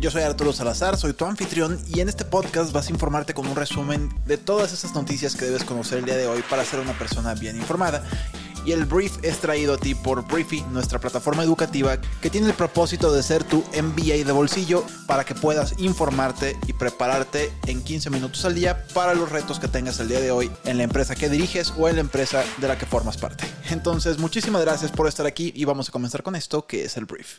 Yo soy Arturo Salazar, soy tu anfitrión y en este podcast vas a informarte con un resumen de todas esas noticias que debes conocer el día de hoy para ser una persona bien informada. Y el brief es traído a ti por Briefy, nuestra plataforma educativa que tiene el propósito de ser tu MBA de bolsillo para que puedas informarte y prepararte en 15 minutos al día para los retos que tengas el día de hoy en la empresa que diriges o en la empresa de la que formas parte. Entonces, muchísimas gracias por estar aquí y vamos a comenzar con esto que es el brief.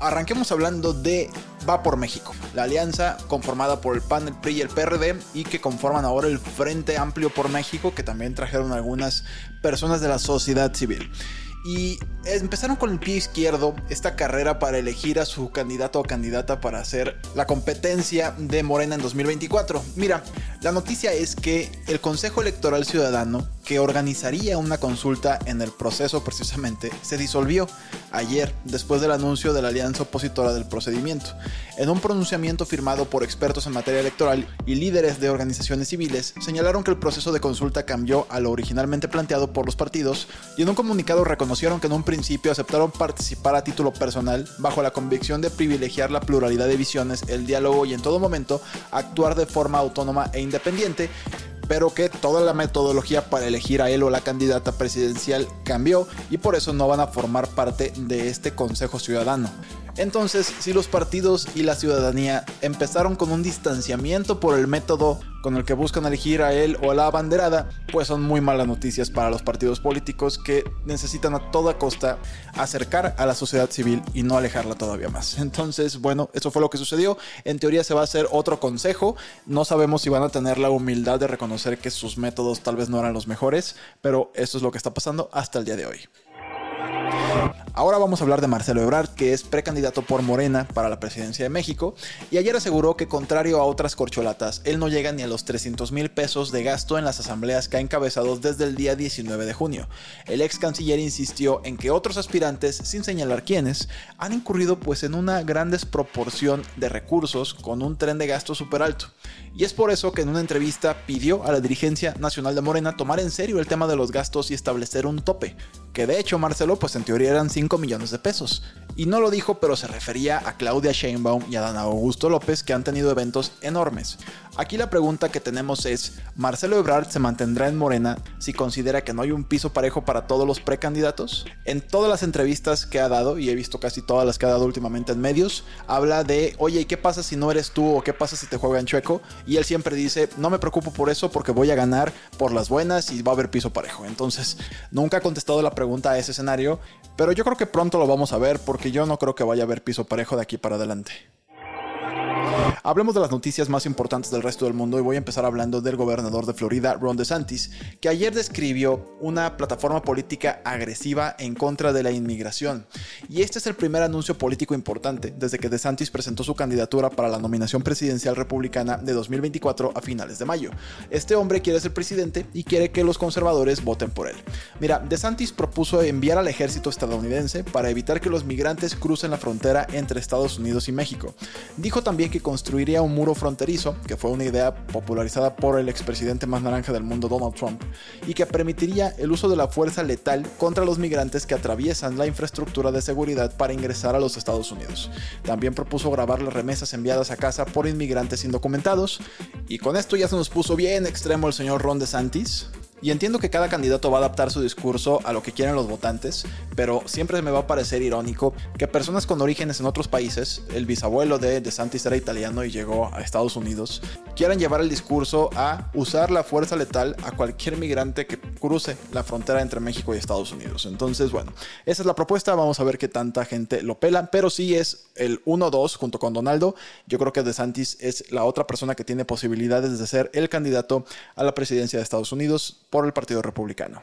Arranquemos hablando de Va por México, la alianza conformada por el PAN, el PRI y el PRD y que conforman ahora el Frente Amplio por México, que también trajeron algunas personas de la sociedad civil. Y empezaron con el pie izquierdo esta carrera para elegir a su candidato o candidata para hacer la competencia de Morena en 2024. Mira, la noticia es que el Consejo Electoral Ciudadano, que organizaría una consulta en el proceso precisamente, se disolvió ayer después del anuncio de la alianza opositora del procedimiento. En un pronunciamiento firmado por expertos en materia electoral y líderes de organizaciones civiles, señalaron que el proceso de consulta cambió a lo originalmente planteado por los partidos y en un comunicado reconocieron que en un principio aceptaron participar a título personal bajo la convicción de privilegiar la pluralidad de visiones, el diálogo y en todo momento actuar de forma autónoma e independiente pero que toda la metodología para elegir a él o la candidata presidencial cambió y por eso no van a formar parte de este Consejo Ciudadano. Entonces, si los partidos y la ciudadanía empezaron con un distanciamiento por el método con el que buscan elegir a él o a la abanderada, pues son muy malas noticias para los partidos políticos que necesitan a toda costa acercar a la sociedad civil y no alejarla todavía más. Entonces, bueno, eso fue lo que sucedió. En teoría se va a hacer otro consejo. No sabemos si van a tener la humildad de reconocer que sus métodos tal vez no eran los mejores, pero eso es lo que está pasando hasta el día de hoy. Ahora vamos a hablar de Marcelo Ebrard, que es precandidato por Morena para la presidencia de México, y ayer aseguró que contrario a otras corcholatas, él no llega ni a los 300 mil pesos de gasto en las asambleas que ha encabezado desde el día 19 de junio. El ex canciller insistió en que otros aspirantes, sin señalar quiénes, han incurrido pues en una gran desproporción de recursos con un tren de gasto súper alto. Y es por eso que en una entrevista pidió a la dirigencia nacional de Morena tomar en serio el tema de los gastos y establecer un tope, que de hecho Marcelo pues en teoría eran 5 millones de pesos. Y no lo dijo, pero se refería a Claudia Sheinbaum y a Dan Augusto López que han tenido eventos enormes. Aquí la pregunta que tenemos es, ¿Marcelo Ebrard se mantendrá en Morena si considera que no hay un piso parejo para todos los precandidatos? En todas las entrevistas que ha dado, y he visto casi todas las que ha dado últimamente en medios, habla de, oye, ¿y qué pasa si no eres tú o qué pasa si te juegan chueco? Y él siempre dice, no me preocupo por eso porque voy a ganar por las buenas y va a haber piso parejo. Entonces, nunca ha contestado la pregunta a ese escenario, pero yo creo que pronto lo vamos a ver porque yo no creo que vaya a haber piso parejo de aquí para adelante. Hablemos de las noticias más importantes del resto del mundo y voy a empezar hablando del gobernador de Florida, Ron DeSantis, que ayer describió una plataforma política agresiva en contra de la inmigración. Y este es el primer anuncio político importante desde que DeSantis presentó su candidatura para la nominación presidencial republicana de 2024 a finales de mayo. Este hombre quiere ser presidente y quiere que los conservadores voten por él. Mira, DeSantis propuso enviar al ejército estadounidense para evitar que los migrantes crucen la frontera entre Estados Unidos y México. Dijo también que construiría un muro fronterizo, que fue una idea popularizada por el expresidente más naranja del mundo Donald Trump, y que permitiría el uso de la fuerza letal contra los migrantes que atraviesan la infraestructura de seguridad para ingresar a los Estados Unidos. También propuso grabar las remesas enviadas a casa por inmigrantes indocumentados, y con esto ya se nos puso bien extremo el señor Ron DeSantis, y entiendo que cada candidato va a adaptar su discurso a lo que quieren los votantes, pero siempre me va a parecer irónico que personas con orígenes en otros países, el bisabuelo de DeSantis era italiano y llegó a Estados Unidos, quieran llevar el discurso a usar la fuerza letal a cualquier migrante que cruce la frontera entre México y Estados Unidos. Entonces, bueno, esa es la propuesta, vamos a ver qué tanta gente lo pela, pero sí es el 1-2 junto con Donaldo. Yo creo que DeSantis es la otra persona que tiene posibilidades de ser el candidato a la presidencia de Estados Unidos por el Partido Republicano.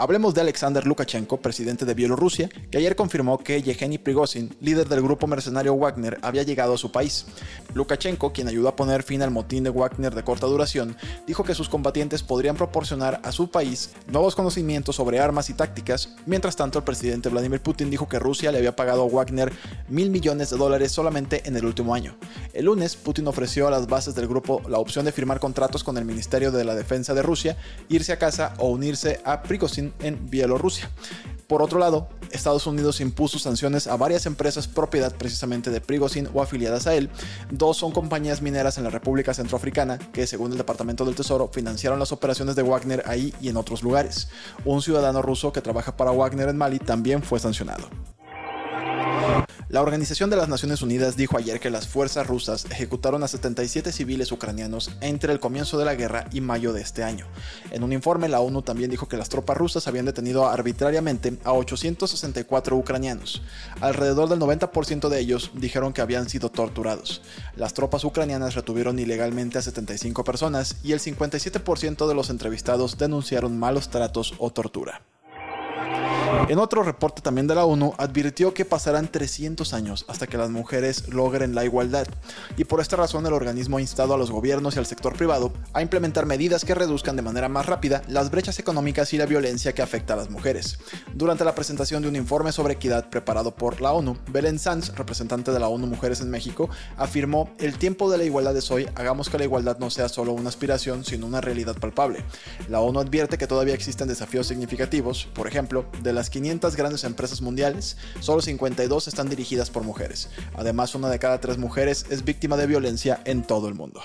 Hablemos de Alexander Lukashenko, presidente de Bielorrusia, que ayer confirmó que Yevgeny Prigozhin, líder del grupo mercenario Wagner, había llegado a su país. Lukashenko, quien ayudó a poner fin al motín de Wagner de corta duración, dijo que sus combatientes podrían proporcionar a su país nuevos conocimientos sobre armas y tácticas. Mientras tanto, el presidente Vladimir Putin dijo que Rusia le había pagado a Wagner mil millones de dólares solamente en el último año. El lunes, Putin ofreció a las bases del grupo la opción de firmar contratos con el Ministerio de la Defensa de Rusia, irse a casa o unirse a Prigozhin en Bielorrusia. Por otro lado, Estados Unidos impuso sanciones a varias empresas propiedad precisamente de Prigozhin o afiliadas a él. Dos son compañías mineras en la República Centroafricana que, según el Departamento del Tesoro, financiaron las operaciones de Wagner ahí y en otros lugares. Un ciudadano ruso que trabaja para Wagner en Mali también fue sancionado. La Organización de las Naciones Unidas dijo ayer que las fuerzas rusas ejecutaron a 77 civiles ucranianos entre el comienzo de la guerra y mayo de este año. En un informe, la ONU también dijo que las tropas rusas habían detenido arbitrariamente a 864 ucranianos. Alrededor del 90% de ellos dijeron que habían sido torturados. Las tropas ucranianas retuvieron ilegalmente a 75 personas y el 57% de los entrevistados denunciaron malos tratos o tortura. En otro reporte también de la ONU advirtió que pasarán 300 años hasta que las mujeres logren la igualdad y por esta razón el organismo ha instado a los gobiernos y al sector privado a implementar medidas que reduzcan de manera más rápida las brechas económicas y la violencia que afecta a las mujeres. Durante la presentación de un informe sobre equidad preparado por la ONU, Belén Sanz, representante de la ONU Mujeres en México, afirmó, el tiempo de la igualdad es hoy, hagamos que la igualdad no sea solo una aspiración, sino una realidad palpable. La ONU advierte que todavía existen desafíos significativos, por ejemplo, de las 500 grandes empresas mundiales, solo 52 están dirigidas por mujeres. Además, una de cada tres mujeres es víctima de violencia en todo el mundo.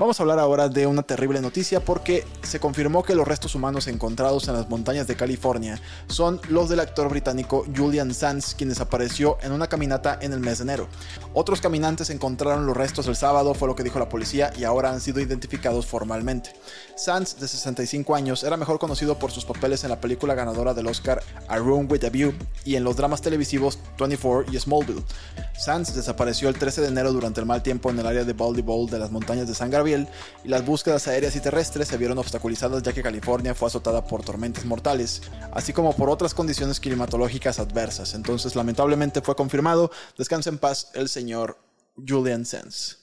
Vamos a hablar ahora de una terrible noticia porque se confirmó que los restos humanos encontrados en las montañas de California son los del actor británico Julian Sands, quien desapareció en una caminata en el mes de enero. Otros caminantes encontraron los restos el sábado, fue lo que dijo la policía, y ahora han sido identificados formalmente. Sands, de 65 años, era mejor conocido por sus papeles en la película ganadora del Oscar A Room with a View y en los dramas televisivos 24 y Smallville. Sands desapareció el 13 de enero durante el mal tiempo en el área de Bowl de las montañas de San y las búsquedas aéreas y terrestres se vieron obstaculizadas ya que California fue azotada por tormentas mortales, así como por otras condiciones climatológicas adversas. Entonces, lamentablemente fue confirmado. Descansa en paz el señor Julian Sands.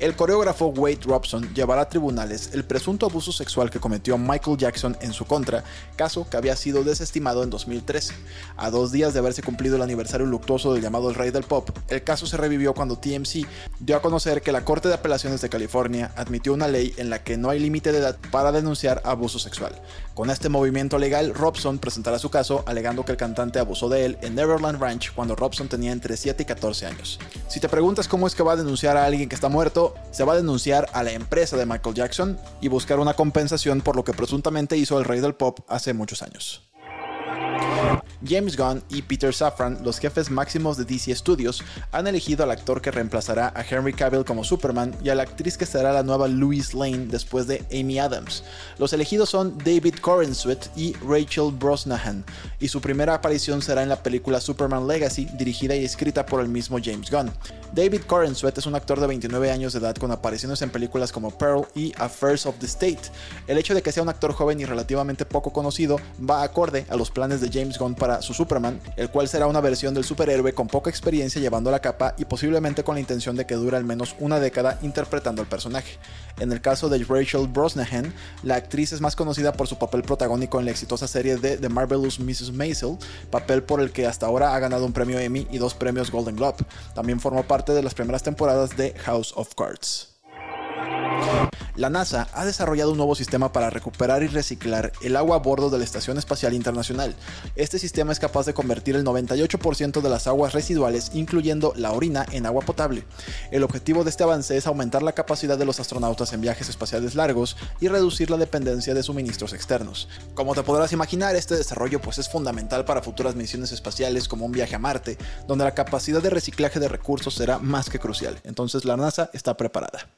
El coreógrafo Wade Robson llevará a tribunales el presunto abuso sexual que cometió Michael Jackson en su contra, caso que había sido desestimado en 2013. A dos días de haberse cumplido el aniversario luctuoso del llamado El Rey del Pop, el caso se revivió cuando TMC dio a conocer que la Corte de Apelaciones de California admitió una ley en la que no hay límite de edad para denunciar abuso sexual. Con este movimiento legal, Robson presentará su caso alegando que el cantante abusó de él en Neverland Ranch cuando Robson tenía entre 7 y 14 años. Si te preguntas cómo es que va a denunciar a alguien que está muerto, se va a denunciar a la empresa de Michael Jackson y buscar una compensación por lo que presuntamente hizo el rey del pop hace muchos años. James Gunn y Peter Safran, los jefes máximos de DC Studios, han elegido al actor que reemplazará a Henry Cavill como Superman y a la actriz que será la nueva Louise Lane después de Amy Adams. Los elegidos son David Corenswet y Rachel Brosnahan, y su primera aparición será en la película Superman Legacy, dirigida y escrita por el mismo James Gunn. David Corenswet es un actor de 29 años de edad con apariciones en películas como Pearl y Affairs of the State. El hecho de que sea un actor joven y relativamente poco conocido va acorde a los planes de Para su Superman, el cual será una versión del superhéroe con poca experiencia llevando la capa y posiblemente con la intención de que dure al menos una década interpretando al personaje. En el caso de Rachel Brosnahan, la actriz es más conocida por su papel protagónico en la exitosa serie de The Marvelous Mrs. Maisel, papel por el que hasta ahora ha ganado un premio Emmy y dos premios Golden Globe. También formó parte de las primeras temporadas de House of Cards. La NASA ha desarrollado un nuevo sistema para recuperar y reciclar el agua a bordo de la Estación Espacial Internacional. Este sistema es capaz de convertir el 98% de las aguas residuales, incluyendo la orina, en agua potable. El objetivo de este avance es aumentar la capacidad de los astronautas en viajes espaciales largos y reducir la dependencia de suministros externos. Como te podrás imaginar, este desarrollo pues, es fundamental para futuras misiones espaciales como un viaje a Marte, donde la capacidad de reciclaje de recursos será más que crucial. Entonces la NASA está preparada.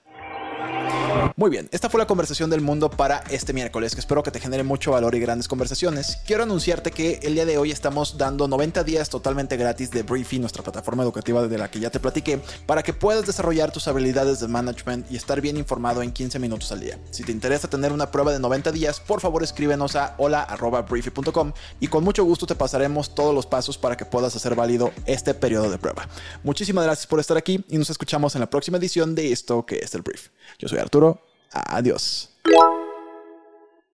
Muy bien, esta fue la conversación del mundo para este miércoles, que espero que te genere mucho valor y grandes conversaciones. Quiero anunciarte que el día de hoy estamos dando 90 días totalmente gratis de Briefy, nuestra plataforma educativa de la que ya te platiqué, para que puedas desarrollar tus habilidades de management y estar bien informado en 15 minutos al día. Si te interesa tener una prueba de 90 días, por favor escríbenos a hola.briefy.com y con mucho gusto te pasaremos todos los pasos para que puedas hacer válido este periodo de prueba. Muchísimas gracias por estar aquí y nos escuchamos en la próxima edición de esto que es el Brief. Yo soy Arturo. Adiós.